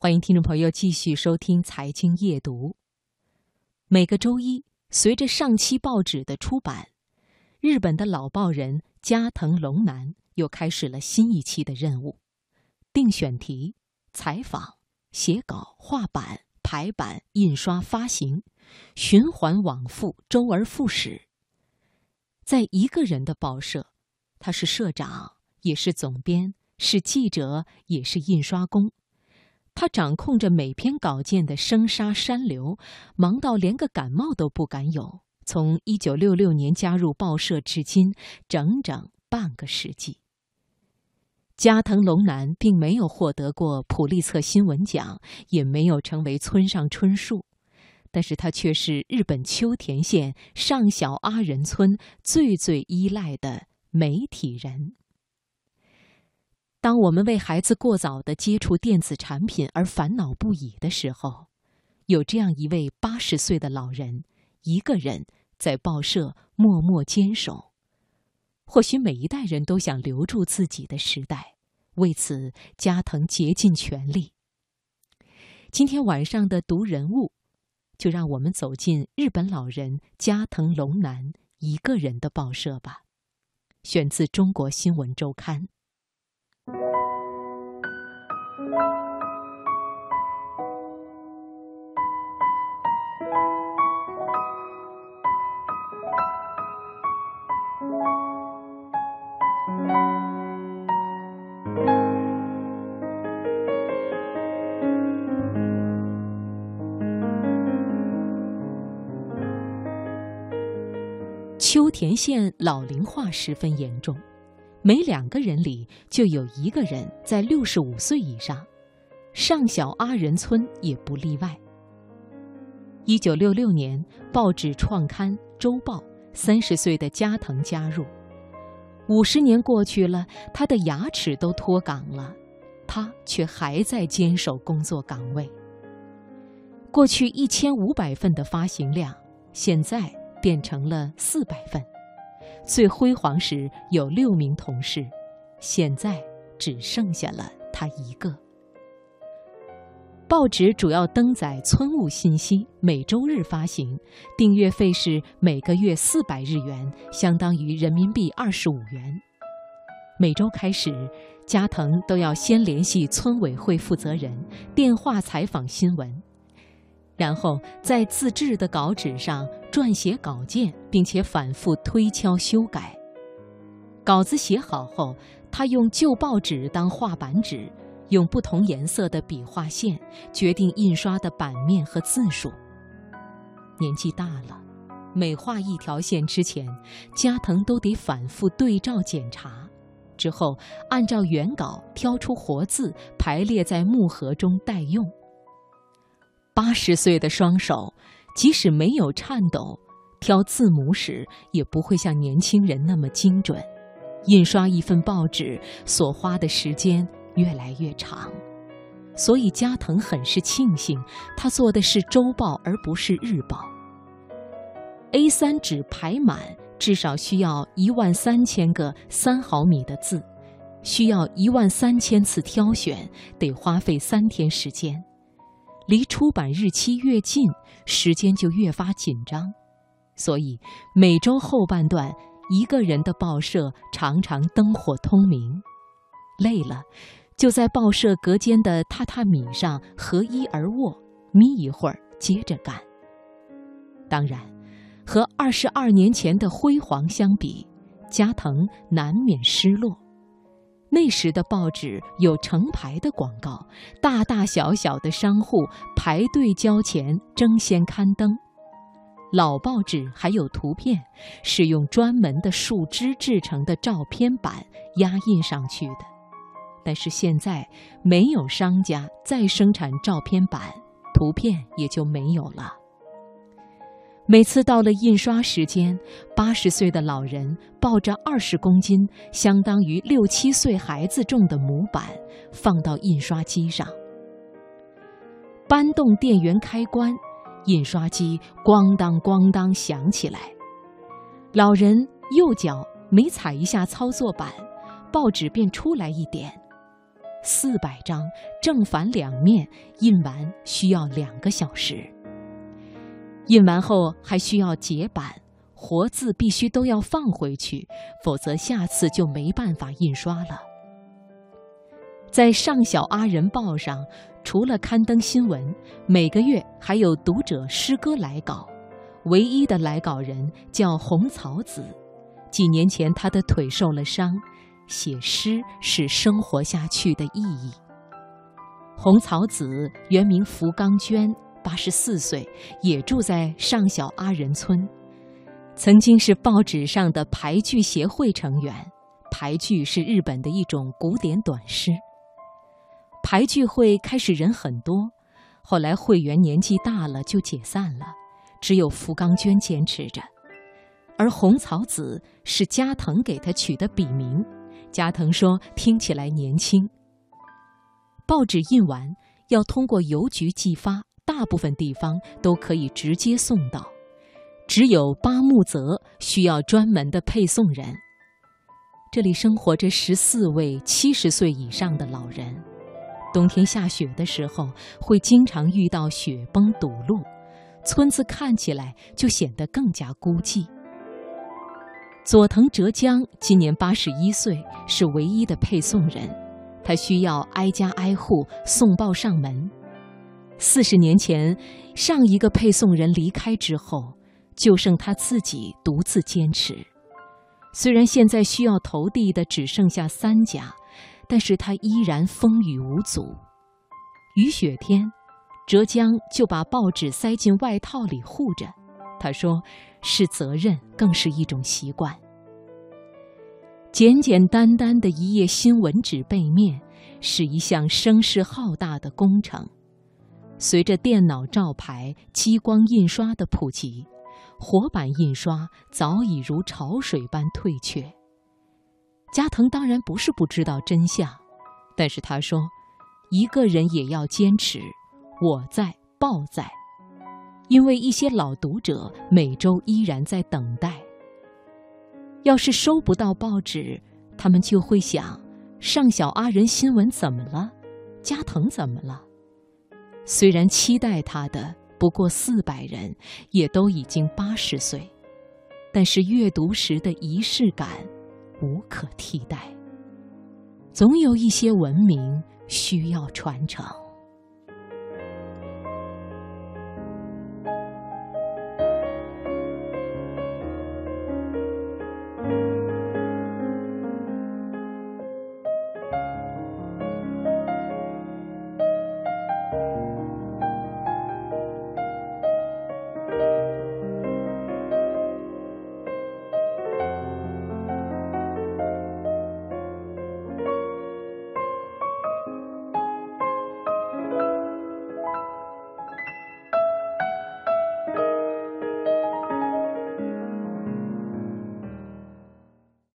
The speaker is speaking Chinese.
欢迎听众朋友继续收听《财经夜读》。每个周一，随着上期报纸的出版，日本的老报人加藤龙男又开始了新一期的任务：定选题、采访、写稿、画版、排版、印刷、发行，循环往复，周而复始。在一个人的报社，他是社长，也是总编，是记者，也是印刷工。他掌控着每篇稿件的生杀山流，忙到连个感冒都不敢有。从一九六六年加入报社至今，整整半个世纪。加藤龙男并没有获得过普利策新闻奖，也没有成为村上春树，但是他却是日本秋田县上小阿人村最最依赖的媒体人。当我们为孩子过早的接触电子产品而烦恼不已的时候，有这样一位八十岁的老人，一个人在报社默默坚守。或许每一代人都想留住自己的时代，为此加藤竭尽全力。今天晚上的读人物，就让我们走进日本老人加藤龙男一个人的报社吧。选自《中国新闻周刊》。秋田县老龄化十分严重，每两个人里就有一个人在六十五岁以上，上小阿人村也不例外。一九六六年，报纸创刊《周报》，三十岁的加藤加入。五十年过去了，他的牙齿都脱岗了，他却还在坚守工作岗位。过去一千五百份的发行量，现在。变成了四百份，最辉煌时有六名同事，现在只剩下了他一个。报纸主要登载村务信息，每周日发行，订阅费是每个月四百日元，相当于人民币二十五元。每周开始，加藤都要先联系村委会负责人，电话采访新闻。然后在自制的稿纸上撰写稿件，并且反复推敲修改。稿子写好后，他用旧报纸当画板纸，用不同颜色的笔画线决定印刷的版面和字数。年纪大了，每画一条线之前，加藤都得反复对照检查，之后按照原稿挑出活字，排列在木盒中待用。八十岁的双手，即使没有颤抖，挑字母时也不会像年轻人那么精准。印刷一份报纸所花的时间越来越长，所以加藤很是庆幸，他做的是周报而不是日报。A 三纸排满至少需要一万三千个三毫米的字，需要一万三千次挑选，得花费三天时间。离出版日期越近，时间就越发紧张，所以每周后半段，一个人的报社常常灯火通明。累了，就在报社隔间的榻榻米上合衣而卧，眯一会儿，接着干。当然，和二十二年前的辉煌相比，加藤难免失落。那时的报纸有成排的广告，大大小小的商户排队交钱争先刊登。老报纸还有图片，是用专门的树枝制成的照片板压印上去的。但是现在没有商家再生产照片板，图片也就没有了。每次到了印刷时间，八十岁的老人抱着二十公斤（相当于六七岁孩子重的模板）放到印刷机上，搬动电源开关，印刷机咣当咣当响起来。老人右脚每踩一下操作板，报纸便出来一点。四百张，正反两面印完需要两个小时。印完后还需要结版，活字必须都要放回去，否则下次就没办法印刷了。在上小阿人报上，除了刊登新闻，每个月还有读者诗歌来稿。唯一的来稿人叫红草子。几年前他的腿受了伤，写诗是生活下去的意义。红草子原名福冈娟，八十四岁，也住在上小阿仁村。曾经是报纸上的排剧协会成员。排剧是日本的一种古典短诗。排剧会开始人很多，后来会员年纪大了就解散了，只有福冈娟坚持着。而红草子是加藤给他取的笔名，加藤说听起来年轻。报纸印完要通过邮局寄发，大部分地方都可以直接送到，只有八木泽需要专门的配送人。这里生活着十四位七十岁以上的老人。冬天下雪的时候，会经常遇到雪崩堵路，村子看起来就显得更加孤寂。佐藤哲江今年八十一岁，是唯一的配送人，他需要挨家挨户送报上门。四十年前，上一个配送人离开之后，就剩他自己独自坚持。虽然现在需要投递的只剩下三家。但是他依然风雨无阻。雨雪天，浙江就把报纸塞进外套里护着。他说：“是责任，更是一种习惯。”简简单单的一页新闻纸背面，是一项声势浩大的工程。随着电脑照排、激光印刷的普及，活版印刷早已如潮水般退却。加藤当然不是不知道真相，但是他说：“一个人也要坚持，我在，报在，因为一些老读者每周依然在等待。要是收不到报纸，他们就会想：上小阿人新闻怎么了？加藤怎么了？虽然期待他的不过四百人，也都已经八十岁，但是阅读时的仪式感。”无可替代，总有一些文明需要传承。